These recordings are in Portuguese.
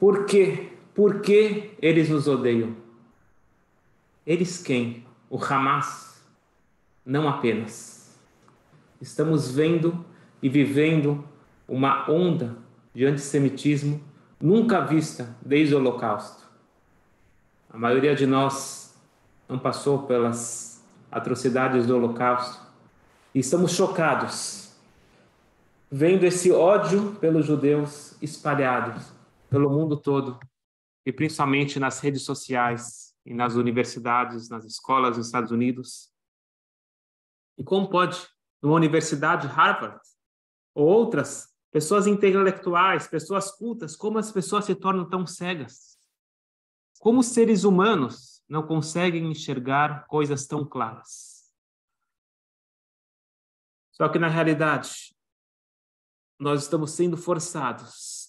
Por quê? Por que eles nos odeiam? Eles quem? O Hamas? Não apenas. Estamos vendo e vivendo uma onda de antissemitismo nunca vista desde o Holocausto. A maioria de nós não passou pelas atrocidades do Holocausto e estamos chocados vendo esse ódio pelos judeus espalhados pelo mundo todo e principalmente nas redes sociais e nas universidades, nas escolas dos Estados Unidos. E como pode numa universidade Harvard ou outras pessoas intelectuais, pessoas cultas, como as pessoas se tornam tão cegas? Como seres humanos não conseguem enxergar coisas tão claras? Só que na realidade, nós estamos sendo forçados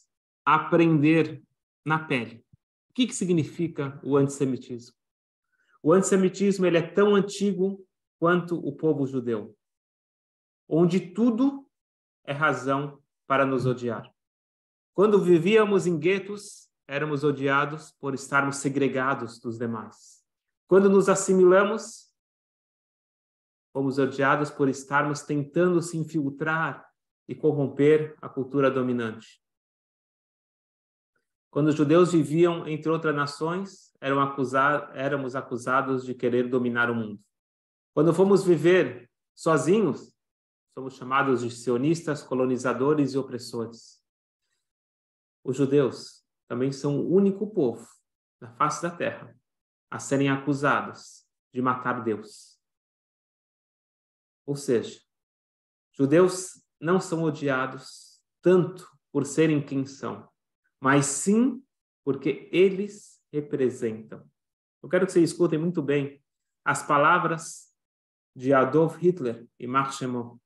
aprender na pele. O que, que significa o antissemitismo? O antissemitismo ele é tão antigo quanto o povo judeu, onde tudo é razão para nos odiar. Quando vivíamos em guetos, éramos odiados por estarmos segregados dos demais. Quando nos assimilamos, fomos odiados por estarmos tentando se infiltrar e corromper a cultura dominante. Quando os judeus viviam entre outras nações, éramos acusados de querer dominar o mundo. Quando fomos viver sozinhos, Somos chamados de sionistas, colonizadores e opressores. Os judeus também são o único povo na face da terra a serem acusados de matar Deus. Ou seja, judeus não são odiados tanto por serem quem são, mas sim porque eles representam. Eu quero que vocês escutem muito bem as palavras de Adolf Hitler e Chemot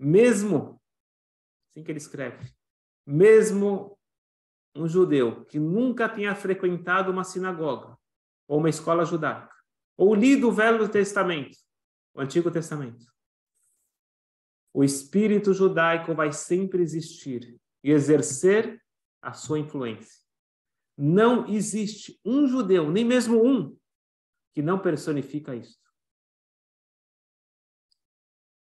mesmo, assim que ele escreve, mesmo um judeu que nunca tenha frequentado uma sinagoga ou uma escola judaica, ou lido o Velho Testamento, o Antigo Testamento, o espírito judaico vai sempre existir e exercer a sua influência. Não existe um judeu, nem mesmo um, que não personifica isso.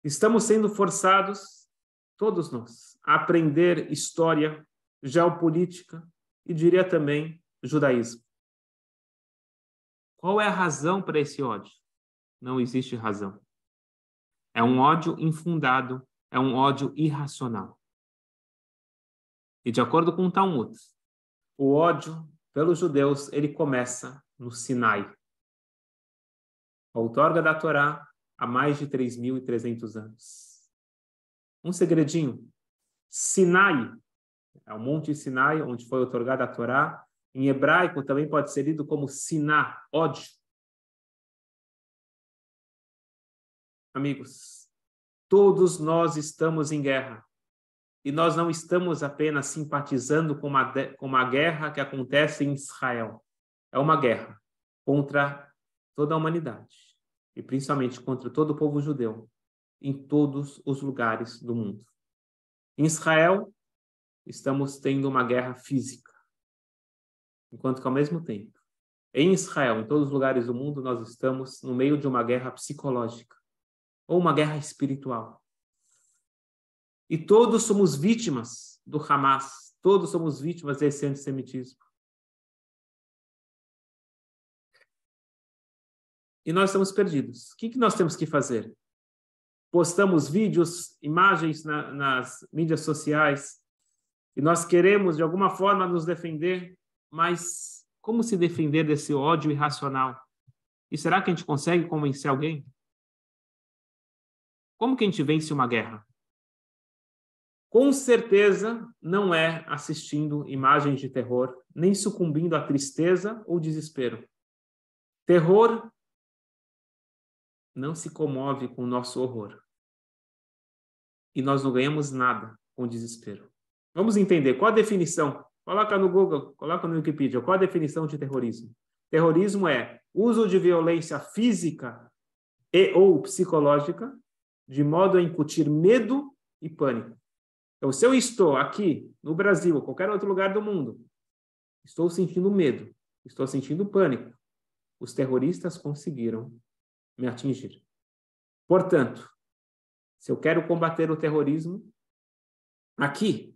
Estamos sendo forçados, todos nós, a aprender história, geopolítica e diria também judaísmo. Qual é a razão para esse ódio? Não existe razão. É um ódio infundado, é um ódio irracional. E de acordo com o Talmud, o ódio pelos judeus, ele começa no Sinai. Outorga da Torá há mais de 3.300 anos. Um segredinho. Sinai, é o Monte Sinai, onde foi otorgada a Torá. Em hebraico também pode ser lido como Siná, ódio. Amigos, todos nós estamos em guerra. E nós não estamos apenas simpatizando com uma, com uma guerra que acontece em Israel. É uma guerra contra toda a humanidade e principalmente contra todo o povo judeu em todos os lugares do mundo. Em Israel, estamos tendo uma guerra física, enquanto que ao mesmo tempo, em Israel, em todos os lugares do mundo, nós estamos no meio de uma guerra psicológica ou uma guerra espiritual. E todos somos vítimas do Hamas, todos somos vítimas desse antissemitismo. e nós estamos perdidos. O que, que nós temos que fazer? Postamos vídeos, imagens na, nas mídias sociais e nós queremos, de alguma forma, nos defender, mas como se defender desse ódio irracional? E será que a gente consegue convencer alguém? Como que a gente vence uma guerra? Com certeza não é assistindo imagens de terror, nem sucumbindo à tristeza ou desespero. Terror não se comove com o nosso horror. E nós não ganhamos nada com desespero. Vamos entender qual a definição. Coloca no Google, coloca no Wikipedia. Qual a definição de terrorismo? Terrorismo é uso de violência física e ou psicológica de modo a incutir medo e pânico. Então, se eu estou aqui no Brasil ou qualquer outro lugar do mundo Estou sentindo medo, estou sentindo pânico. Os terroristas conseguiram me atingir. Portanto, se eu quero combater o terrorismo aqui,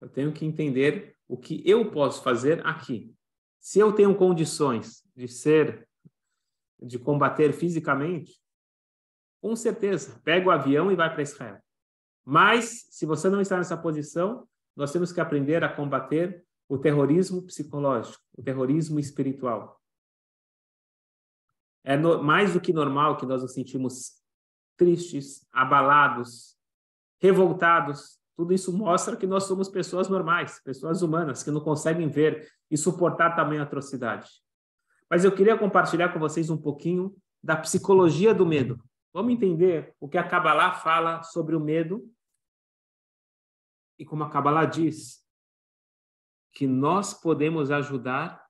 eu tenho que entender o que eu posso fazer aqui. Se eu tenho condições de ser, de combater fisicamente, com certeza, pega o avião e vai para Israel. Mas, se você não está nessa posição, nós temos que aprender a combater o terrorismo psicológico, o terrorismo espiritual. É no, mais do que normal que nós nos sentimos tristes, abalados, revoltados. Tudo isso mostra que nós somos pessoas normais, pessoas humanas, que não conseguem ver e suportar tamanha atrocidade. Mas eu queria compartilhar com vocês um pouquinho da psicologia do medo. Vamos entender o que a Kabbalah fala sobre o medo e como a Kabbalah diz que nós podemos ajudar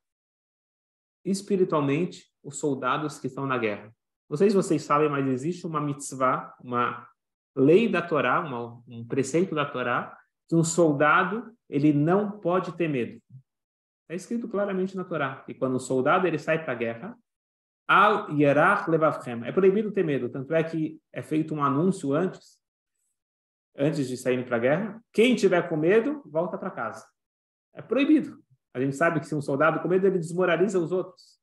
espiritualmente os soldados que estão na guerra. Não sei se vocês sabem, mas existe uma mitzvah, uma lei da Torá, uma, um preceito da Torá, que um soldado ele não pode ter medo. É escrito claramente na Torá que quando um soldado ele sai para a guerra, al yerach levavchem, é proibido ter medo. Tanto é que é feito um anúncio antes, antes de sair para a guerra. Quem tiver com medo volta para casa. É proibido. A gente sabe que se um soldado com medo ele desmoraliza os outros.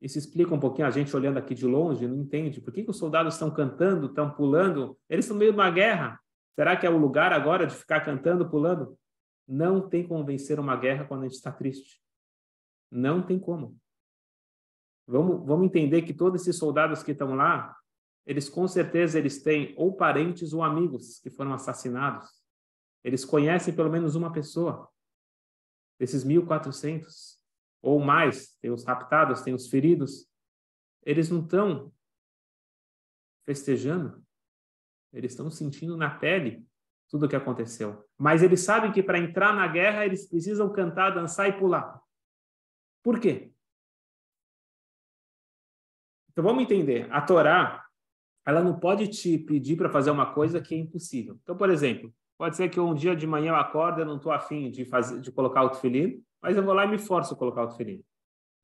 Isso explica um pouquinho a gente olhando aqui de longe, não entende. Por que, que os soldados estão cantando, estão pulando? Eles estão no meio de uma guerra. Será que é o lugar agora de ficar cantando, pulando? Não tem como vencer uma guerra quando a gente está triste. Não tem como. Vamos, vamos entender que todos esses soldados que estão lá, eles com certeza eles têm ou parentes ou amigos que foram assassinados. Eles conhecem pelo menos uma pessoa. Desses 1.400 ou mais, tem os raptados, tem os feridos, eles não estão festejando, eles estão sentindo na pele tudo o que aconteceu. Mas eles sabem que para entrar na guerra eles precisam cantar, dançar e pular. Por quê? Então vamos entender. A Torá, ela não pode te pedir para fazer uma coisa que é impossível. Então, por exemplo, pode ser que um dia de manhã eu acordo, eu não estou afim de fazer, de colocar o tefilim, mas eu vou lá e me forço a colocar o tefilim.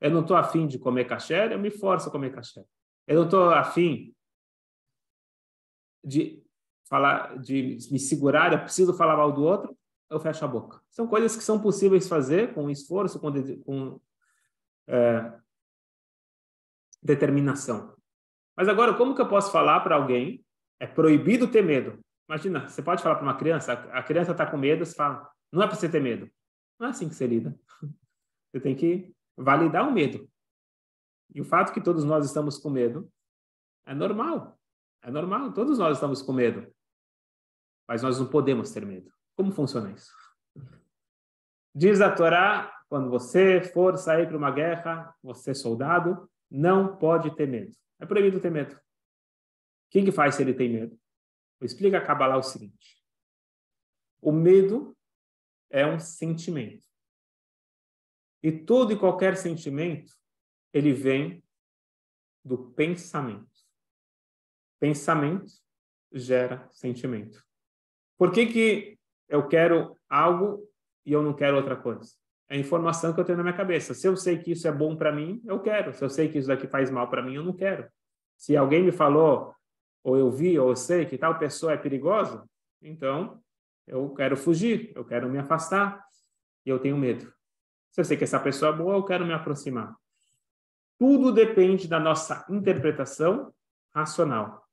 Eu não estou afim de comer caché, eu me forço a comer caché. Eu não estou afim de falar, de me segurar, eu preciso falar mal do outro, eu fecho a boca. São coisas que são possíveis fazer com esforço, com, com é, determinação. Mas agora, como que eu posso falar para alguém? É proibido ter medo. Imagina, você pode falar para uma criança, a criança está com medo, você fala, não é para você ter medo. Não é assim que você lida. Você tem que validar o medo. E o fato que todos nós estamos com medo é normal. É normal, todos nós estamos com medo. Mas nós não podemos ter medo. Como funciona isso? Diz a Torá, quando você for sair para uma guerra, você é soldado, não pode ter medo. É proibido ter medo. O que, que faz se ele tem medo? Explica a Kabbalah o seguinte. O medo é um sentimento. E todo e qualquer sentimento, ele vem do pensamento. Pensamento gera sentimento. Por que, que eu quero algo e eu não quero outra coisa? É a informação que eu tenho na minha cabeça. Se eu sei que isso é bom para mim, eu quero. Se eu sei que isso daqui faz mal para mim, eu não quero. Se alguém me falou, ou eu vi, ou eu sei que tal pessoa é perigosa, então eu quero fugir, eu quero me afastar e eu tenho medo. Se eu sei que essa pessoa é boa, eu quero me aproximar. Tudo depende da nossa interpretação racional.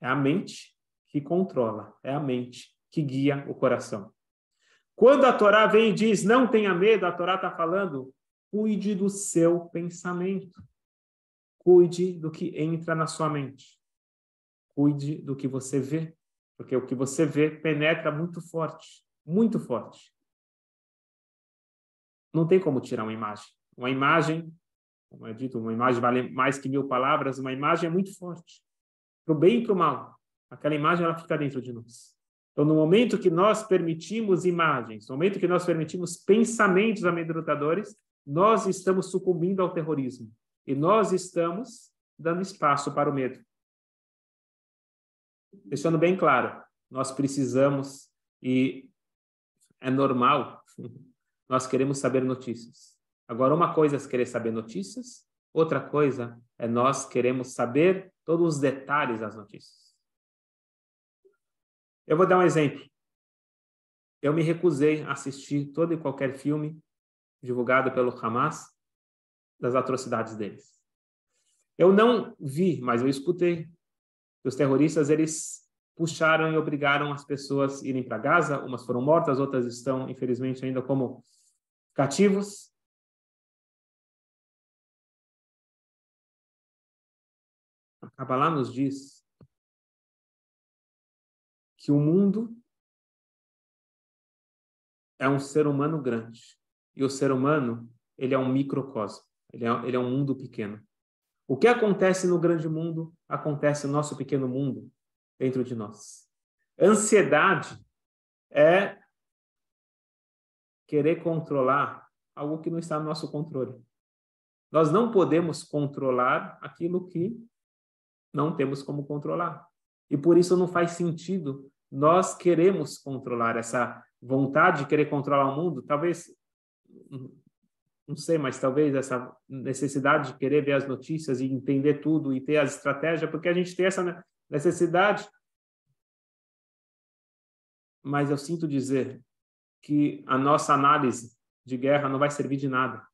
É a mente que controla, é a mente que guia o coração. Quando a Torá vem e diz não tenha medo, a Torá está falando cuide do seu pensamento. Cuide do que entra na sua mente. Cuide do que você vê, porque o que você vê penetra muito forte, muito forte. Não tem como tirar uma imagem. Uma imagem, como é dito, uma imagem vale mais que mil palavras, uma imagem é muito forte. Para o bem e para o mal. Aquela imagem, ela fica dentro de nós. Então, no momento que nós permitimos imagens, no momento que nós permitimos pensamentos amedrontadores, nós estamos sucumbindo ao terrorismo. E nós estamos dando espaço para o medo. Deixando bem claro, nós precisamos, e é normal, nós queremos saber notícias. Agora, uma coisa é querer saber notícias, outra coisa é nós queremos saber todos os detalhes das notícias. Eu vou dar um exemplo. Eu me recusei a assistir todo e qualquer filme divulgado pelo Hamas das atrocidades deles. Eu não vi, mas eu escutei os terroristas eles puxaram e obrigaram as pessoas a irem para Gaza. Umas foram mortas, outras estão, infelizmente, ainda como cativos. A Kabbalah nos diz que o mundo é um ser humano grande. E o ser humano, ele é um microcosmo. Ele é, ele é um mundo pequeno. O que acontece no grande mundo, acontece no nosso pequeno mundo, dentro de nós. Ansiedade é querer controlar algo que não está no nosso controle. Nós não podemos controlar aquilo que não temos como controlar. E por isso não faz sentido nós queremos controlar essa vontade de querer controlar o mundo, talvez não sei, mas talvez essa necessidade de querer ver as notícias e entender tudo e ter as estratégias, porque a gente tem essa necessidade. Mas eu sinto dizer que a nossa análise de guerra não vai servir de nada,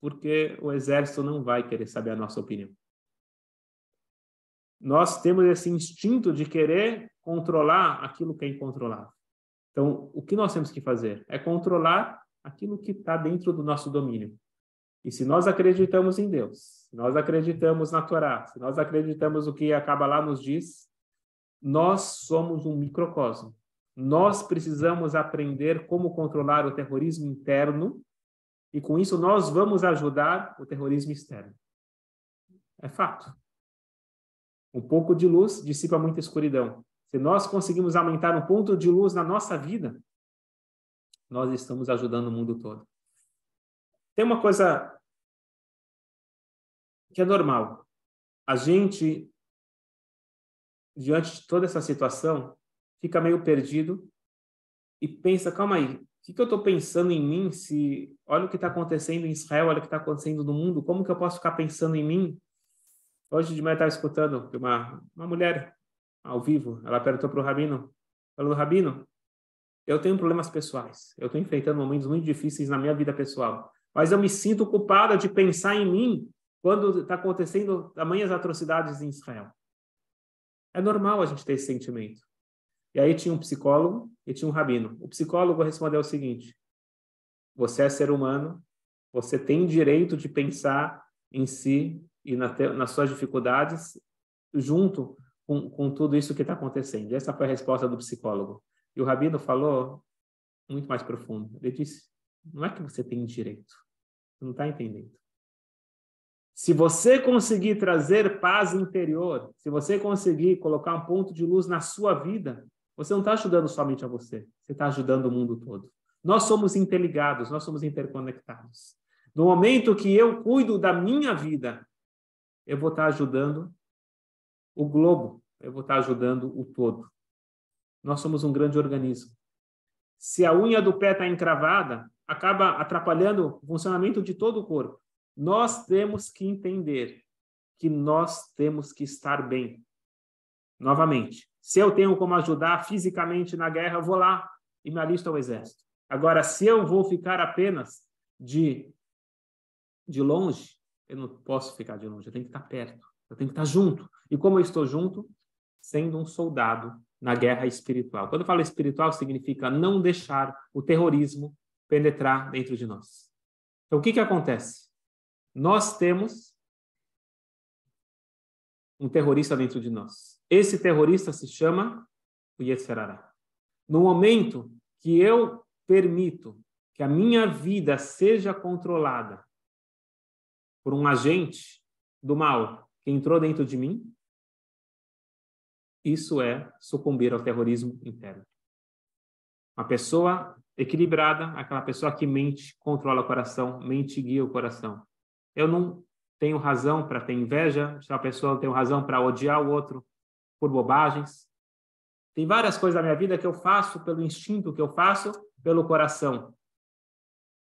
porque o exército não vai querer saber a nossa opinião. Nós temos esse instinto de querer controlar aquilo que é incontrolável. Então, o que nós temos que fazer é controlar aquilo que está dentro do nosso domínio. E se nós acreditamos em Deus, se nós acreditamos na Torá, se nós acreditamos o que acaba lá nos diz, nós somos um microcosmo. Nós precisamos aprender como controlar o terrorismo interno e com isso nós vamos ajudar o terrorismo externo. É fato. Um pouco de luz dissipa muita escuridão. Se nós conseguimos aumentar um ponto de luz na nossa vida, nós estamos ajudando o mundo todo. Tem uma coisa que é normal. A gente, diante de toda essa situação, fica meio perdido e pensa, calma aí, o que, que eu estou pensando em mim se olha o que está acontecendo em Israel, olha o que está acontecendo no mundo, como que eu posso ficar pensando em mim? Hoje de manhã estava escutando uma, uma mulher ao vivo, ela perguntou para o Rabino, falou, Rabino, eu tenho problemas pessoais, eu estou enfrentando momentos muito difíceis na minha vida pessoal, mas eu me sinto culpada de pensar em mim quando está acontecendo tamanhas atrocidades em Israel. É normal a gente ter esse sentimento. E aí tinha um psicólogo e tinha um rabino. O psicólogo respondeu o seguinte: você é ser humano, você tem direito de pensar em si e na te, nas suas dificuldades junto com, com tudo isso que está acontecendo. Essa foi a resposta do psicólogo. E o rabino falou muito mais profundo. Ele disse: não é que você tem direito, você não está entendendo. Se você conseguir trazer paz interior, se você conseguir colocar um ponto de luz na sua vida, você não está ajudando somente a você, você está ajudando o mundo todo. Nós somos interligados, nós somos interconectados. No momento que eu cuido da minha vida, eu vou estar ajudando o globo, eu vou estar ajudando o todo. Nós somos um grande organismo. Se a unha do pé está encravada, acaba atrapalhando o funcionamento de todo o corpo. Nós temos que entender que nós temos que estar bem. Novamente, se eu tenho como ajudar fisicamente na guerra, eu vou lá e me alisto ao exército. Agora, se eu vou ficar apenas de, de longe, eu não posso ficar de longe, eu tenho que estar perto, eu tenho que estar junto. E como eu estou junto? Sendo um soldado na guerra espiritual. Quando eu falo espiritual, significa não deixar o terrorismo penetrar dentro de nós. Então, o que, que acontece? Nós temos um terrorista dentro de nós. Esse terrorista se chama o Yetzerará. No momento que eu permito que a minha vida seja controlada por um agente do mal que entrou dentro de mim, isso é sucumbir ao terrorismo interno. Uma pessoa equilibrada, aquela pessoa que mente, controla o coração, mente guia o coração. Eu não tenho razão para ter inveja, se a pessoa tem razão para odiar o outro por bobagens. Tem várias coisas na minha vida que eu faço pelo instinto, que eu faço pelo coração.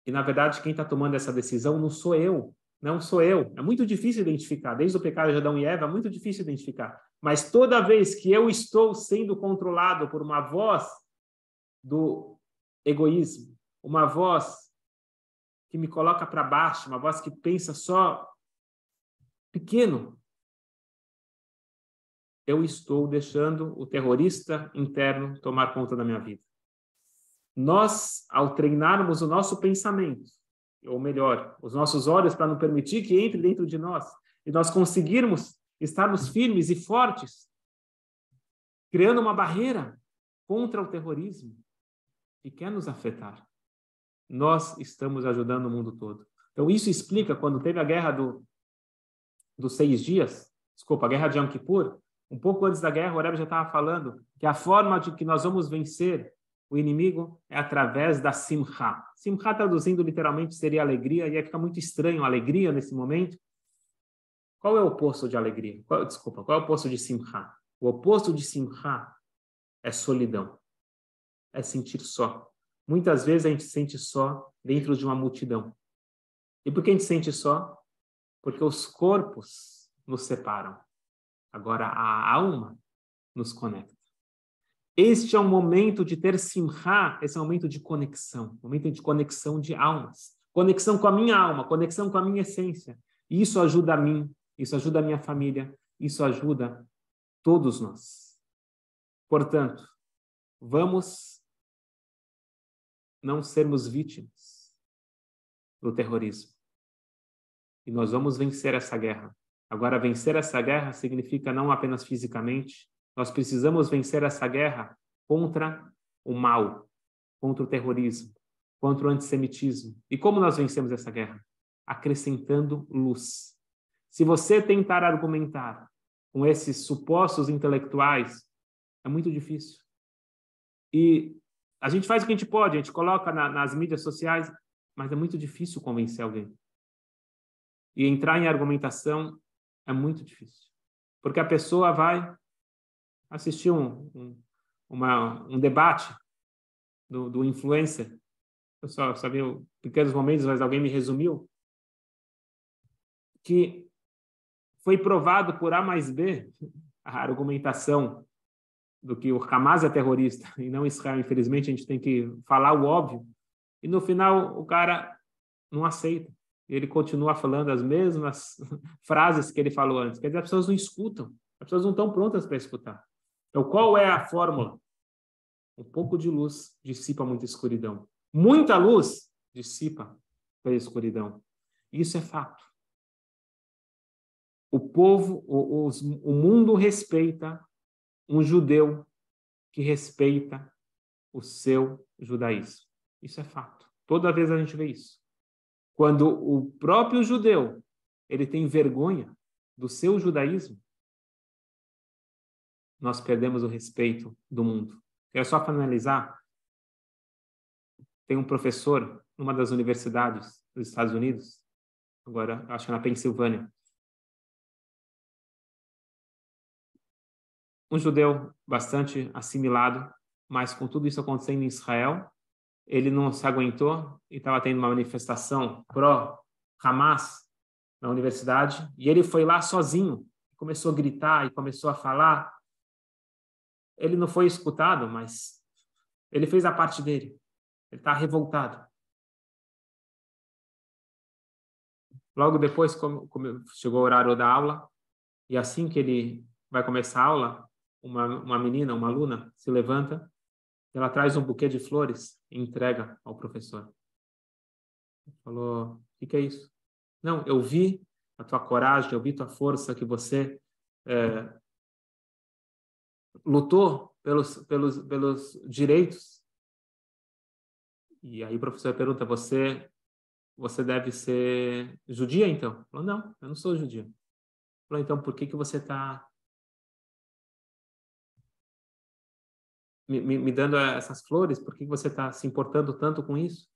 E, na verdade, quem está tomando essa decisão não sou eu, não sou eu. É muito difícil identificar. Desde o pecado de Adão e Eva, é muito difícil identificar. Mas toda vez que eu estou sendo controlado por uma voz do egoísmo, uma voz que me coloca para baixo, uma voz que pensa só pequeno, eu estou deixando o terrorista interno tomar conta da minha vida. Nós, ao treinarmos o nosso pensamento, ou melhor, os nossos olhos para não permitir que entre dentro de nós, e nós conseguirmos estarmos firmes e fortes, criando uma barreira contra o terrorismo que quer nos afetar. Nós estamos ajudando o mundo todo. Então, isso explica quando teve a guerra do, dos seis dias, desculpa, a guerra de Yom Kippur, um pouco antes da guerra, o Rebbe já estava falando que a forma de que nós vamos vencer o inimigo é através da simcha. Simcha, traduzindo literalmente, seria alegria, e aí fica muito estranho alegria nesse momento. Qual é o oposto de alegria? Qual, desculpa, qual é o oposto de simcha? O oposto de simcha é solidão, é sentir só. Muitas vezes a gente sente só dentro de uma multidão. E por que a gente sente só? Porque os corpos nos separam. Agora a alma nos conecta. Este é o momento de ter simha, esse é o momento de conexão, momento de conexão de almas, conexão com a minha alma, conexão com a minha essência. Isso ajuda a mim, isso ajuda a minha família, isso ajuda todos nós. Portanto, vamos não sermos vítimas do terrorismo. E nós vamos vencer essa guerra. Agora, vencer essa guerra significa não apenas fisicamente, nós precisamos vencer essa guerra contra o mal, contra o terrorismo, contra o antissemitismo. E como nós vencemos essa guerra? Acrescentando luz. Se você tentar argumentar com esses supostos intelectuais, é muito difícil. E a gente faz o que a gente pode, a gente coloca na, nas mídias sociais, mas é muito difícil convencer alguém. E entrar em argumentação é muito difícil. Porque a pessoa vai assistir um, um, uma, um debate do, do influencer. Eu só sabia pequenos momentos, mas alguém me resumiu. Que foi provado por A mais B a argumentação do que o Hamas é terrorista e não Israel. Infelizmente, a gente tem que falar o óbvio. E no final, o cara não aceita. Ele continua falando as mesmas frases que ele falou antes. Quer dizer, as pessoas não escutam. As pessoas não estão prontas para escutar. Então, qual é a fórmula? Um pouco de luz dissipa muita escuridão. Muita luz dissipa a escuridão. Isso é fato. O povo, o, o, mundo respeita um judeu que respeita o seu judaísmo. Isso é fato. Toda vez a gente vê isso. Quando o próprio judeu ele tem vergonha do seu judaísmo, nós perdemos o respeito do mundo. Quero só finalizar. Tem um professor numa das universidades dos Estados Unidos, agora acho que na Pensilvânia. Um judeu bastante assimilado, mas com tudo isso acontecendo em Israel, ele não se aguentou e estava tendo uma manifestação pró-Hamas na universidade, e ele foi lá sozinho, começou a gritar e começou a falar ele não foi escutado, mas ele fez a parte dele. Ele está revoltado. Logo depois, chegou o horário da aula, e assim que ele vai começar a aula, uma, uma menina, uma aluna, se levanta, ela traz um buquê de flores e entrega ao professor. Falou: O que, que é isso? Não, eu vi a tua coragem, eu vi tua força, que você é, lutou pelos, pelos, pelos direitos. E aí o professor pergunta: você, você deve ser judia, então? Falou: não, eu não sou judia. Falou: então por que, que você está me, me, me, dando essas flores? Por que, que você está se importando tanto com isso?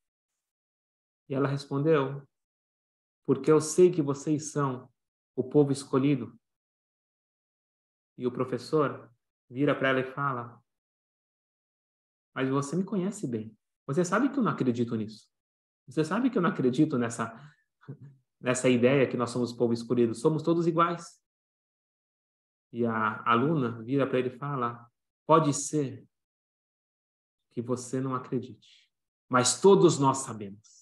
E ela respondeu: porque eu sei que vocês são o povo escolhido. E o professor vira para ela e fala: Mas você me conhece bem. Você sabe que eu não acredito nisso. Você sabe que eu não acredito nessa, nessa ideia que nós somos povo escolhido. Somos todos iguais. E a aluna vira para ele e fala: pode ser que você não acredite, mas todos nós sabemos.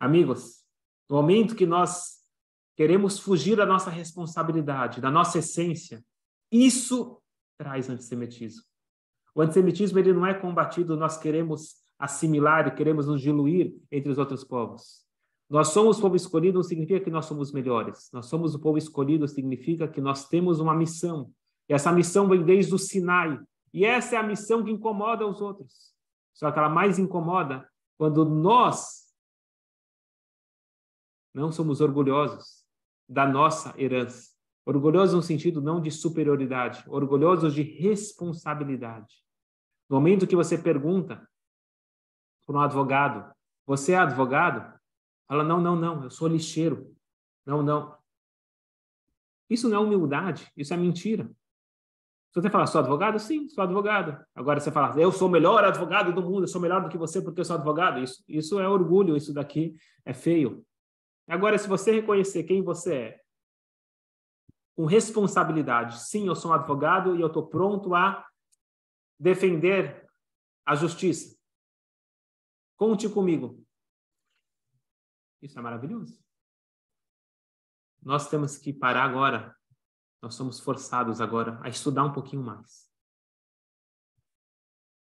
Amigos, no momento que nós queremos fugir da nossa responsabilidade, da nossa essência, isso traz antissemitismo. O antissemitismo ele não é combatido, nós queremos assimilar e queremos nos diluir entre os outros povos. Nós somos povo escolhido não significa que nós somos melhores. Nós somos o povo escolhido significa que nós temos uma missão. E essa missão vem desde o Sinai. E essa é a missão que incomoda os outros. Só que ela mais incomoda quando nós não somos orgulhosos da nossa herança. Orgulhosos no sentido não de superioridade, orgulhosos de responsabilidade. No momento que você pergunta para um advogado, você é advogado? Fala, não, não, não, eu sou lixeiro. Não, não. Isso não é humildade, isso é mentira. Se você falar, sou advogado? Sim, sou advogado. Agora você fala, eu sou o melhor advogado do mundo, eu sou melhor do que você porque eu sou advogado. Isso, isso é orgulho, isso daqui é feio. Agora, se você reconhecer quem você é, com responsabilidade, sim, eu sou um advogado e eu estou pronto a defender a justiça. Conte comigo. Isso é maravilhoso. Nós temos que parar agora. Nós somos forçados agora a estudar um pouquinho mais.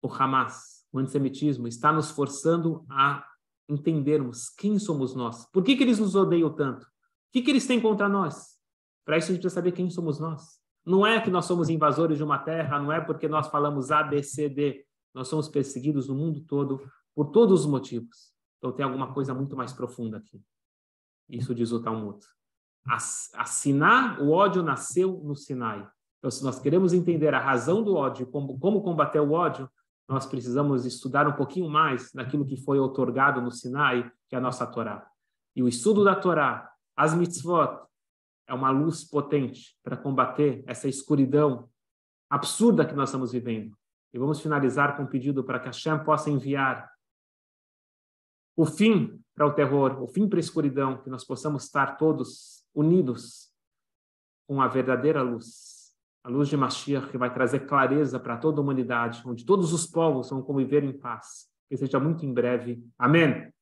O Hamas, o antissemitismo, está nos forçando a entendermos quem somos nós. Por que, que eles nos odeiam tanto? O que, que eles têm contra nós? Para isso a gente precisa saber quem somos nós. Não é que nós somos invasores de uma terra, não é porque nós falamos A, B, C, D. Nós somos perseguidos no mundo todo por todos os motivos. Então tem alguma coisa muito mais profunda aqui. Isso diz o Talmud. Assinar o ódio nasceu no Sinai. Então, se nós queremos entender a razão do ódio, como, como combater o ódio, nós precisamos estudar um pouquinho mais daquilo que foi otorgado no Sinai, que é a nossa Torá. E o estudo da Torá, as mitzvot, é uma luz potente para combater essa escuridão absurda que nós estamos vivendo. E vamos finalizar com um pedido para que a Hashem possa enviar o fim para o terror, o fim para a escuridão, que nós possamos estar todos unidos com a verdadeira luz, a luz de Mashiach, que vai trazer clareza para toda a humanidade, onde todos os povos vão conviver em paz. Que seja muito em breve. Amém.